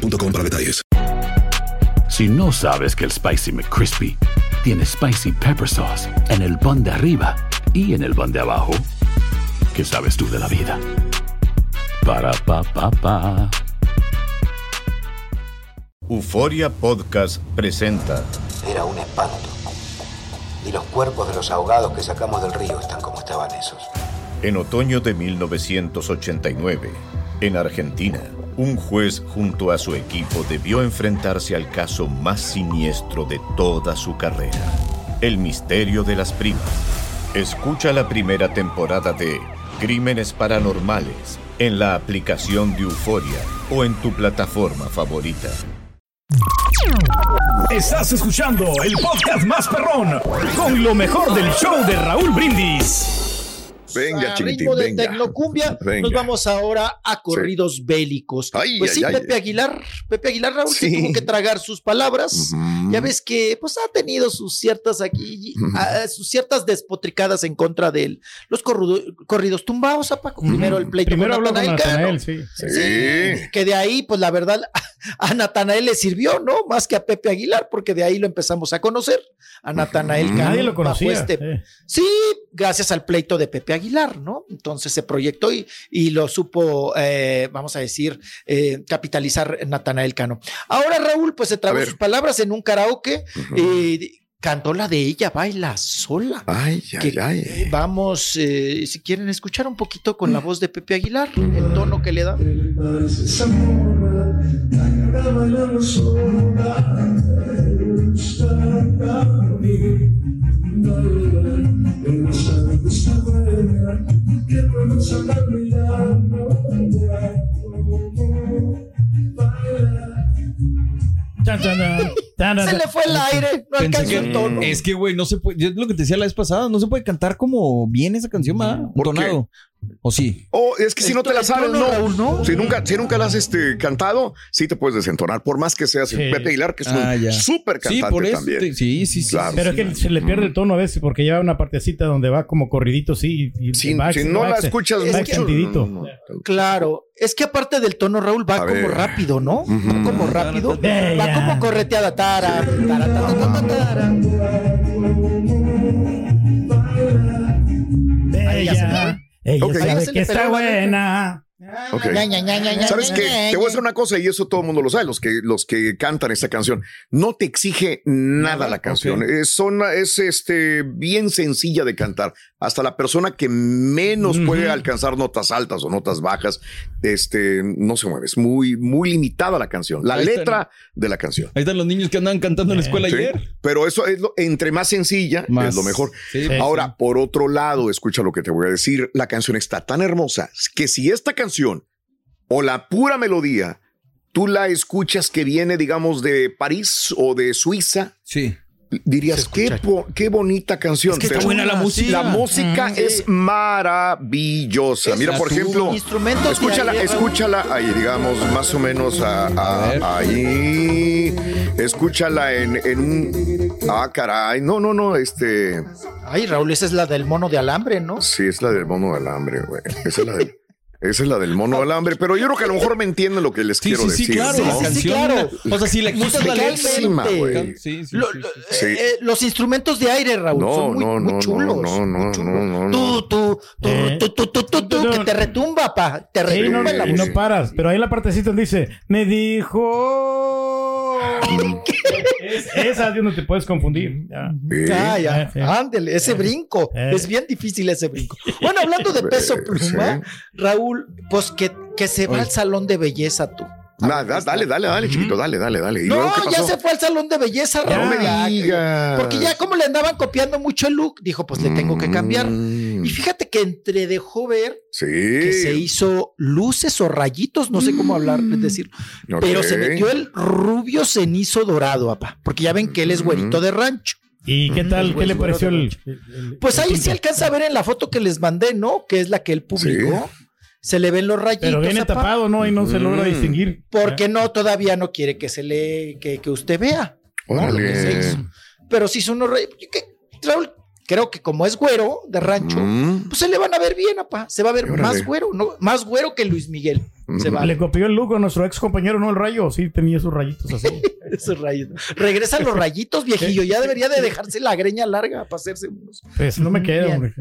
boostmobile.com para detalles. Si no sabes que el Spicy McCrispy tiene Spicy Pepper Sauce en el pan de arriba y en el pan de abajo, ¿qué sabes tú de la vida? Para, pa, pa, pa. Euforia Podcast presenta. Era un espanto. Y los cuerpos de los ahogados que sacamos del río están como estaban esos. En otoño de 1989, en Argentina, un juez junto a su equipo debió enfrentarse al caso más siniestro de toda su carrera, el misterio de las primas. Escucha la primera temporada de Crímenes Paranormales en la aplicación de Euforia o en tu plataforma favorita. Estás escuchando el podcast más perrón con lo mejor del show de Raúl Brindis. Venga, a ritmo de venga. tecnocumbia, Venga. nos vamos ahora a corridos bélicos. Ay, pues ay, sí, ay. Pepe Aguilar, Pepe Aguilar Raúl se Sí. tuvo que tragar sus palabras. Ujú. Ya ves que pues ha tenido sus ciertas aquí, Ujú. ah, sus ciertas despotricadas en contra de él. Los corrudo- corridos tumbados, a Paco. Primero el pleito Primero con habló con Natanael. Natanael, sí. Sí. Que de ahí, pues la verdad, a Natanael le sirvió, ¿no? Más que a Pepe Aguilar, porque de ahí lo empezamos a conocer. A Natanael. Nadie lo bajo conocía. este- eh. Sí, gracias al pleito de Pepe Aguilar, ¿no? Entonces se proyectó y, y lo supo, eh, vamos a decir, eh, capitalizar Natanael Cano. Ahora Raúl, pues se tragó ver. sus palabras en un karaoke, eh, cantó la de ella, baila sola. Ay, ay, Que- ay. Vamos, eh, si quieren escuchar un poquito con la voz de Pepe Aguilar, el tono que le da. Chan, Se le fue el aire, no alcanzó que- el tono. Es que, güey, no se puede. Es lo que te decía la vez pasada. No se puede cantar como bien esa canción, ¿verdad? ¿Por ¿O sí? Oh, es que si no te la sabes, no. Raúl, ¿no? Si nunca, si nunca la has este, cantado, sí te puedes desentonar. Por más que seas Sí. Pepe Aguilar, que es Ah, un ya. súper Sí, cantante por eso. también. te- sí, sí, sí. Claro. Pero es que se le pierde el tono a veces porque lleva una partecita donde va como corridito, sí. Y Si, va- si no va la escuchas es mucho, extendidito. no, no. Claro, es que aparte del tono, Raúl, va A como ver. rápido, ¿no? Ujú. Va como rápido. Va como correteada. Tara, tara, tara, tara, tara. Ahí ya se Ella, fue. ella Ok. sabe que está buena. Ok. Ña, Ña, Ña, Ña, Ña, ¿Sabes qué? Te voy a decir una cosa y eso todo el mundo lo sabe, los que, los que cantan esta canción. No te exige nada Nada, la canción. ok. Es, son- es este, bien sencilla de cantar. Hasta la persona que menos Ujú. puede alcanzar notas altas o notas bajas, este, no se mueve. Es muy, muy limitada la canción. La Ahí está, letra de la canción. Ahí están los niños que andaban cantando en la escuela Sí, ayer. Pero eso es lo, entre más sencilla, Más- es lo mejor. Sí, Sí. Ahora, por otro lado, escucha lo que te voy a decir. La canción está tan hermosa que si esta canción o la pura melodía, tú la escuchas que viene, digamos, de París o de Suiza, Sí. dirías, qué, po- qué bonita canción. Es que está buena la música. La música Mm, es sí. maravillosa. Es Mira, por ejemplo, escúchala, escúchala ahí, digamos, más o menos a- a- A ver. ahí. Escúchala en, en un. Ah, caray. No, no, no, este. Ay, Raúl, esa es la del mono de alambre, ¿no? Sí, es la del mono de alambre, güey. Esa es la del, esa es la del mono de alambre. Pero yo creo que a lo mejor me entienden lo que les Sí, quiero sí, sí, decir. claro. ¿no? La Sí, sí, claro. O sea, si le quitas la letra. Musicalmente, güey. Sí, sí, Lo- sí, lo- sí, sí. eh, eh, los instrumentos de aire, Raúl, No, son muy, no, muy no, chulos. no, no, muy chulos. no, no, Tú, tú, tú, Eh. tú, tú, tú, tú, tú, que te retumba, pa. Te Sí, no, retumba la y no música. paras. Pero ahí la partecita donde dice, me dijo. Es, esa es donde te puedes confundir. Ya. Sí. Ah, ya. Eh, sí. Ándele, ese brinco. Eh. Es bien difícil ese brinco. Bueno, hablando de peso pluma, sí. Raúl, pues que, que se va Oye. al salón de belleza tú. Nada, dale, dale, dale, chiquito, dale, dale, dale. ¿Y No, luego qué ya se fue al salón de belleza. Raúl. No me Ya, digas. Porque ya como le andaban copiando mucho el look, dijo, pues le tengo que cambiar. Mm. Mm. Y fíjate que entre dejó ver Sí. que se hizo luces o rayitos, no sé cómo hablar, es decir, Ok. pero se metió el rubio cenizo dorado, papá, porque ya ven que él es güerito de rancho. ¿Y qué tal? ¿Qué le pareció el, el- Pues el ahí se alcanza a ver en la foto que les mandé, ¿no? Que es la que él publicó. Se le ven los rayitos. Pero viene apá, tapado, ¿no? Y no se logra Mm. distinguir. Porque no, todavía no quiere que se le, que, que usted vea. ¿no? Lo que se hizo. Pero si son unos rayitos. Raúl, creo que como es güero de rancho, Mm. pues se le van a ver bien, apá. Se va a ver Órale. más güero, ¿no? Más güero que Luis Miguel. Se va Le copió el look a nuestro ex compañero, ¿no? El rayo. Sí, tenía esos rayitos así. esos rayitos. Regresan los rayitos, viejillo. Ya debería de dejarse la greña larga para hacerse unos. Pues no me queda, hombre.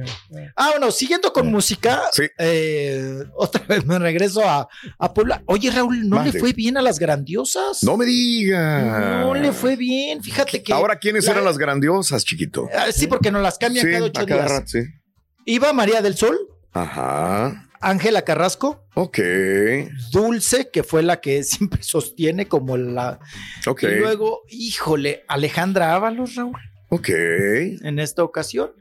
Ah, bueno, siguiendo con música, Sí. eh, otra vez me regreso a, a Puebla. Oye, Raúl, ¿no le fue bien a las grandiosas? No me diga. No le fue bien. Fíjate que. Ahora, ¿quiénes la- eran las grandiosas, chiquito? Ah, sí, porque nos las cambian Sí, cada ocho a cada días. rato, sí. Iba María del Sol, Ajá. Ángela Carrasco, Ok. Dulce, que fue la que siempre sostiene como la. Ok. Y luego, híjole, Alejandra Ábalos, Raúl, Ok. en esta ocasión.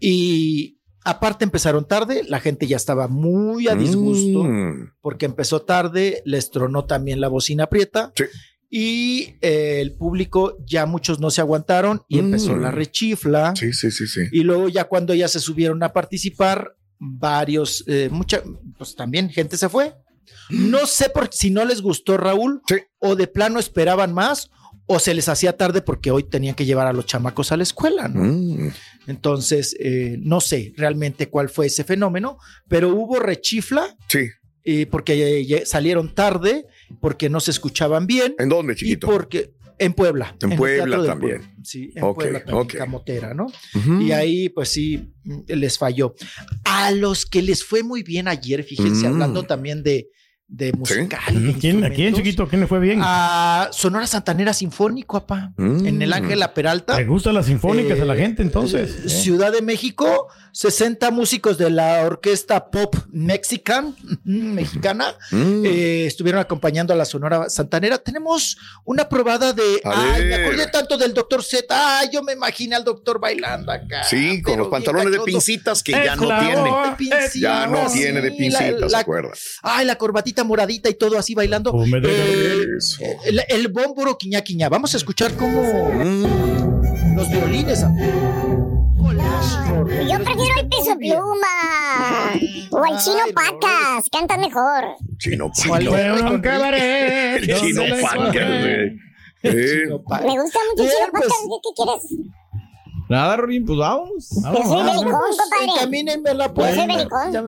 Y aparte empezaron tarde, la gente ya estaba muy a disgusto. Mm. porque empezó tarde, les tronó también la bocina aprieta. Sí. Y eh, el público, ya muchos no se aguantaron y Mm. empezó la rechifla. Sí, sí, sí, sí. Y luego ya cuando ya se subieron a participar, varios, eh, mucha, pues también gente se fue. No sé por si no les gustó Raúl Sí. o de plano esperaban más o se les hacía tarde porque hoy tenían que llevar a los chamacos a la escuela, ¿no? Mm. Entonces, eh, no sé realmente cuál fue ese fenómeno, pero hubo rechifla Sí. y porque eh, salieron tarde, porque no se escuchaban bien ¿En dónde, y chiquito? porque en Puebla. En el Puebla también. Puebla. Sí, en Ok, Puebla también, ok. Camotera, ¿no? Y ahí, pues sí, mm, les falló. A los que les fue muy bien ayer, fíjense, Mm. hablando también de, de musical. de ¿Quién, ¿A quién, chiquito? ¿Quién le fue bien? A Sonora Santanera Sinfónico, apá. Mm. En el Ángela Peralta. ¿Le gustan las sinfónicas Eh, a la gente entonces? eh, ¿Eh? Ciudad de México, 60 músicos de la orquesta pop mexican, mexicana, Mm. eh, estuvieron acompañando a la Sonora Santanera. Tenemos una probada de. A ay, me acordé tanto del doctor Z. Ay, yo me imaginé al doctor bailando acá. Sí, con los pantalones de pincitas que ya no tiene. Ya no tiene de la- pincitas, ¿se la- acuerda? Ay, la corbatita moradita y todo así bailando. Me Eh, Eso. el, el bómboro quiña quiña. Vamos a escuchar cómo Mm. los violines. Yo prefiero el peso pluma. O el Ay, chino no. pacas. Canta mejor. Chino ¿Cuál Paco. Fue a un cabaret. El chino güey. Eh, No, Me gusta mucho el chino pues. pacas. ¿Qué, quieres? Nada, Rorín, pues vamos. Vamos, soy vamos. belicón, compadre. Encamínenme la Yo soy puerta. belicón. Ya-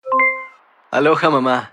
Aloha mamá,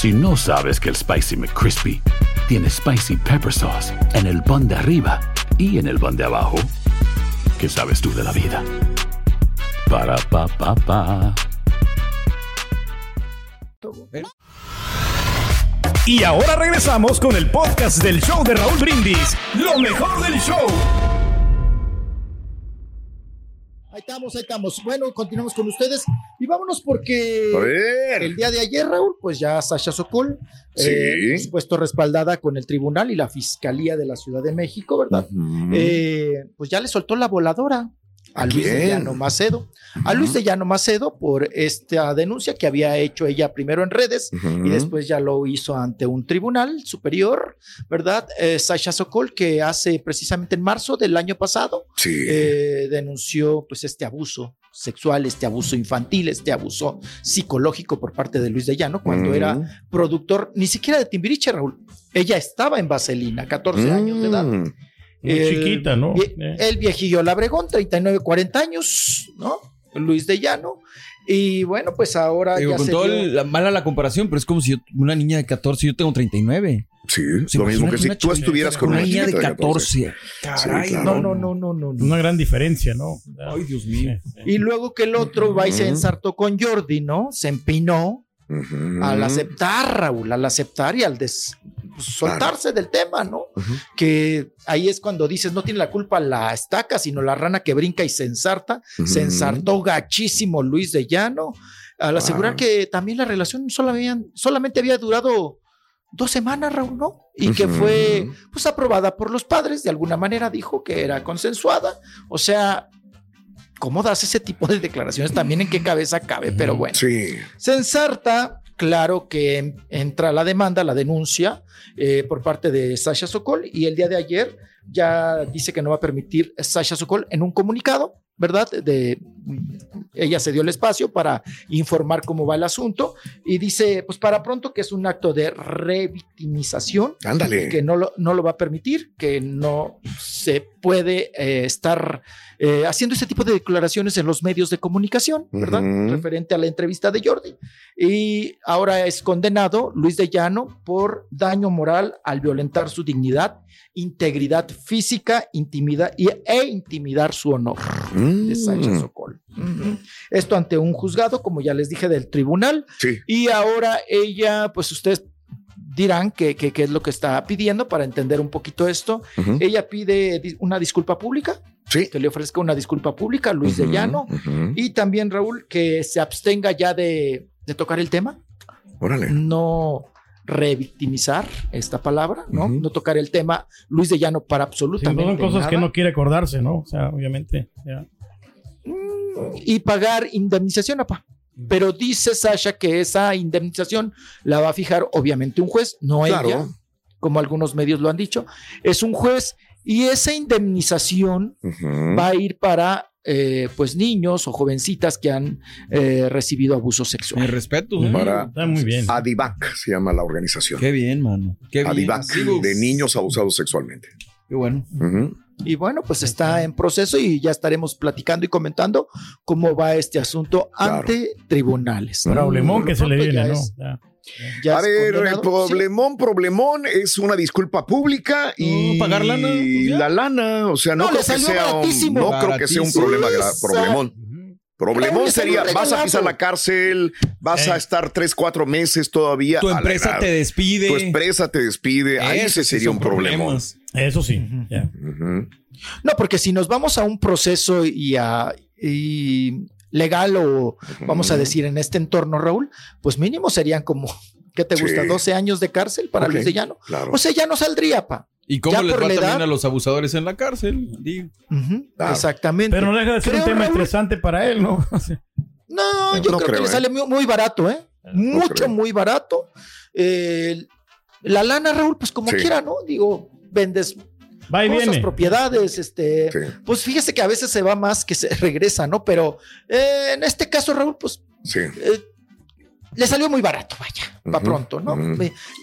Si no sabes que el Spicy McCrispy tiene Spicy Pepper Sauce en el pan de arriba y en el pan de abajo, ¿qué sabes tú de la vida? Para, pa, pa, pa. Y ahora regresamos con el podcast del show de Raúl Brindis. Lo mejor del show. Ahí estamos, ahí estamos. Bueno, continuamos con ustedes y vámonos porque el día de ayer, Raúl, pues ya Sasha Sokol, Sí. eh, por supuesto respaldada con el tribunal y la fiscalía de la Ciudad de México, ¿verdad? Eh, pues ya le soltó la voladora a, ¿A Luis de? Llano Macedo. A Luis de Llano Macedo por esta denuncia que había hecho ella primero en redes y después ya lo hizo ante un tribunal superior, ¿verdad? Eh, Sasha Sokol, que hace precisamente en marzo del año pasado, Sí. eh, denunció pues este abuso sexual, este abuso infantil, este abuso psicológico por parte de Luis de Llano cuando Mm. era productor, ni siquiera de Timbiriche, Raúl. Ella estaba en Vaselina, 14 años de edad. Muy El chiquita, ¿no? vie- Eh. El viejillo Labregón, 39, 40 años, ¿no? Luis de Llano. Y bueno, pues ahora Digo, ya con se todo dio- el- la mala la comparación, pero es como si yo, una niña de 14, yo tengo 39. Sí, Sí, lo mismo que si tú estuvieras con una una niña de chiquita 14. Caray, Sí, claro. no, no, no, no, no. Una gran diferencia, ¿no? Ay, Dios mío. Y luego que el otro va y se ensartó con Jordi, ¿no? Se empinó al aceptar, Raúl, al aceptar y al des- pues, soltarse del tema, ¿no? Que ahí es cuando dices, no tiene la culpa la estaca, sino la rana que brinca y se ensarta. Se ensartó gachísimo Luis de Llano, al asegurar que también la relación solo habían- solamente había durado dos semanas, Raúl, ¿no? Y que fue pues aprobada por los padres, de alguna manera dijo que era consensuada. O sea, ¿cómo das ese tipo de declaraciones? También en qué cabeza cabe, pero bueno. Sí. Se ensarta, claro que entra la demanda, la denuncia eh, por parte de Sasha Sokol y el día de ayer ya dice que no va a permitir Sasha Sokol en un comunicado, ¿verdad? De, ella se dio el espacio para informar cómo va el asunto y dice, pues para pronto que es un acto de revictimización Ándale. que no lo, no lo va a permitir, que no se puede eh, estar eh, haciendo ese tipo de declaraciones en los medios de comunicación, ¿verdad? Referente a la entrevista de Jordi. Y ahora es condenado Luis de Llano por daño moral al violentar su dignidad, integridad física, intimidad y, e intimidar su honor de Sánchez Ujú. Esto ante un juzgado, como ya les dije, del tribunal. Sí. Y ahora ella, pues ustedes dirán qué que, qué es lo que está pidiendo para entender un poquito esto. Ujú. Ella pide una disculpa pública, Sí. que le ofrezca una disculpa pública a Luis de Ujú, Llano. ujú. Y también, Raúl, que se abstenga ya de, de tocar el tema, Órale. no revictimizar esta palabra, ¿no? Ujú. No tocar el tema Luis de Llano para Sí, no absolutamente son cosas que nada. no quiere acordarse, ¿no? O sea, obviamente. ya. Y pagar indemnización, apa. Pero dice Sasha que esa indemnización la va a fijar obviamente un juez, no Claro. ella, como algunos medios lo han dicho. Es un juez y esa indemnización va a ir para eh, pues niños o jovencitas que han eh, recibido abuso Mi sexual. respeto. ¿eh? Para Está muy bien. Adivac se llama la organización. Qué bien, mano. Qué bien. Adivac, Digo, de niños abusados sexualmente. Qué bueno. Ujú. Y bueno, pues está en proceso y ya estaremos platicando y comentando cómo va este asunto Claro. ante tribunales. Problemón que se le viene, ¿no? es- Ya. ya A ver, condenado. problemón, problemón es una disculpa pública y No, pagar lana, pues la lana, o sea, no, No, creo que sea un, baratísimo. no creo que sea un problema problemón. Problemón sería, vas a pisar la cárcel, vas a Eh. estar tres, cuatro meses todavía. Tu empresa te despide. Tu empresa te despide. Ahí Ese sí sería un problema. Eso sí. No, porque si nos vamos a un proceso y a y legal o vamos a decir en este entorno, Raúl, pues mínimo serían como, ¿qué te Sí. gusta? 12 años de cárcel para Luis de Llano. Claro. O sea, ya no saldría, pa. ¿Y cómo Ya les va también a los abusadores en la cárcel? Claro. Exactamente. Pero no deja de ser un tema Raúl, estresante para él, ¿no? No, yo No creo, creo, que le ¿eh? sale muy, muy barato, ¿eh? Mucho, creo. muy barato. Eh, la lana, Raúl, pues como Sí. quiera, ¿no? Digo, vendes Va y cosas, viene. propiedades, este, Sí. pues fíjese que a veces se va más que se regresa, ¿no? Pero eh, en este caso, Raúl, pues Sí. eh, le salió muy barato, vaya, Ujú, pronto, ¿no?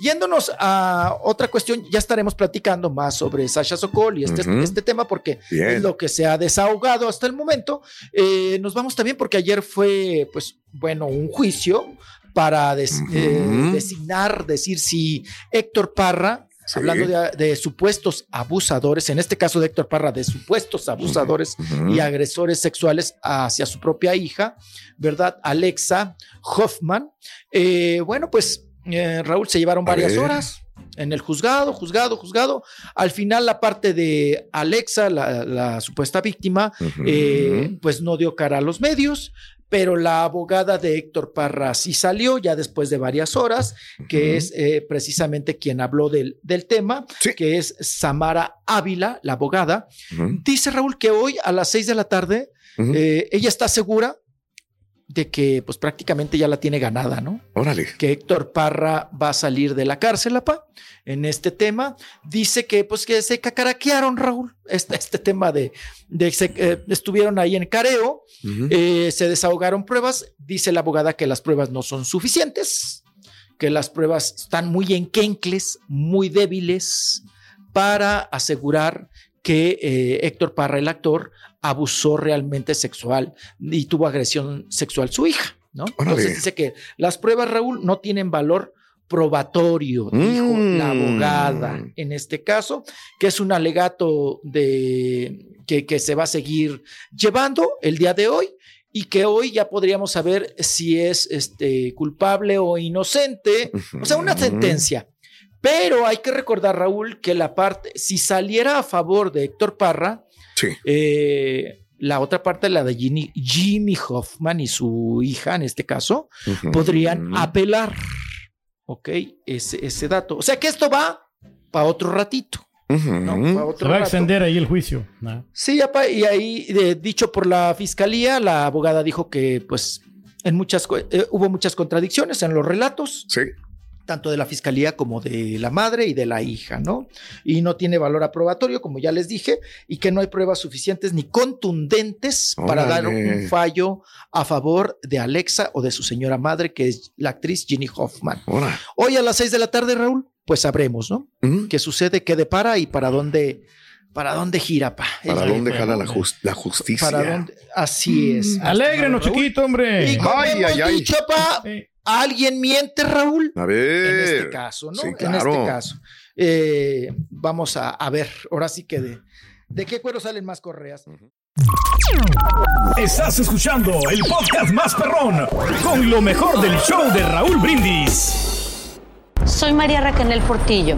Yéndonos a otra cuestión, ya estaremos platicando más sobre Sasha Sokol y este, este tema porque Bien. es lo que se ha desahogado hasta el momento. Eh, nos vamos también porque ayer fue, pues, bueno, un juicio para des- eh, designar, decir si Héctor Parra, Sí. hablando de, de supuestos abusadores, en este caso de Héctor Parra, de supuestos abusadores y agresores sexuales hacia su propia hija, ¿verdad? Alexa Hoffman. Eh, bueno, pues eh, Raúl se llevaron A varias ver. horas en el juzgado, juzgado, juzgado. Al final la parte de Alexa, la, la supuesta víctima, eh, pues no dio cara a los medios. Pero la abogada de Héctor Parra sí salió ya después de varias horas, que es eh, precisamente quien habló del, del tema, Sí. que es Samara Ávila, la abogada. Dice Raúl que hoy a las seis de la tarde eh, ella está segura de que pues prácticamente ya la tiene ganada, ¿no? Órale. Que Héctor Parra va a salir de la cárcel, apa, en este tema. Dice que pues que se cacaraquearon, Raúl, este, este tema de, de se- eh, estuvieron ahí en careo, eh, se desahogaron pruebas, dice la abogada que las pruebas no son suficientes, que las pruebas están muy enquencles, muy débiles para asegurar que eh, Héctor Parra, el actor, abusó realmente sexual y tuvo agresión sexual su hija, ¿no? Órale. Entonces dice que las pruebas, Raúl, no tienen valor probatorio, dijo Mm. la abogada en este caso, que es un alegato de que, que se va a seguir llevando el día de hoy y que hoy ya podríamos saber si es este, culpable o inocente, o sea, una sentencia. Pero hay que recordar, Raúl, que la parte, si saliera a favor de Héctor Parra, Sí. eh, la otra parte, la de Jimmy Hoffman y su hija, en este caso, podrían apelar, ¿ok? Ese, ese dato. O sea que esto va para otro ratito. ¿no? Pa' otro Se va a extender ahí el juicio. Sí, apa, y ahí, de- dicho por la fiscalía, la abogada dijo que, pues, en muchas, eh, hubo muchas contradicciones en los relatos. Sí. Tanto de la fiscalía como de la madre y de la hija, ¿no? Y no tiene valor aprobatorio, como ya les dije, y que no hay pruebas suficientes ni contundentes para dar un fallo a favor de Alexa o de su señora madre, que es la actriz Ginny Hoffman. Hoy a las seis de la tarde, Raúl, pues sabremos, ¿no? ¿Qué sucede, qué depara y para dónde, para dónde gira, pa? ¿Para Es- dónde jala la, jus- la justicia? ¿Para dónde? Así es. Alégrenos, Raúl. chiquito, hombre. Y como Ay, hemos ay, ay. dicho, pa, alguien miente, Raúl. A ver. En este caso, ¿no? Sí, En este caso. Eh, vamos a, a ver, ahora sí que de, ¿de qué cuero salen más correas? Estás escuchando el podcast más perrón con lo mejor del show de Raúl Brindis. Soy María Raquel Portillo.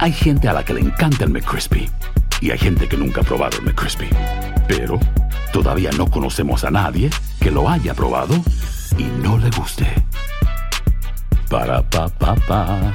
Hay gente a la que le encanta el McCrispy y hay gente que nunca ha probado el McCrispy. Pero todavía no conocemos a nadie que lo haya probado y no le guste. Para pa pa pa.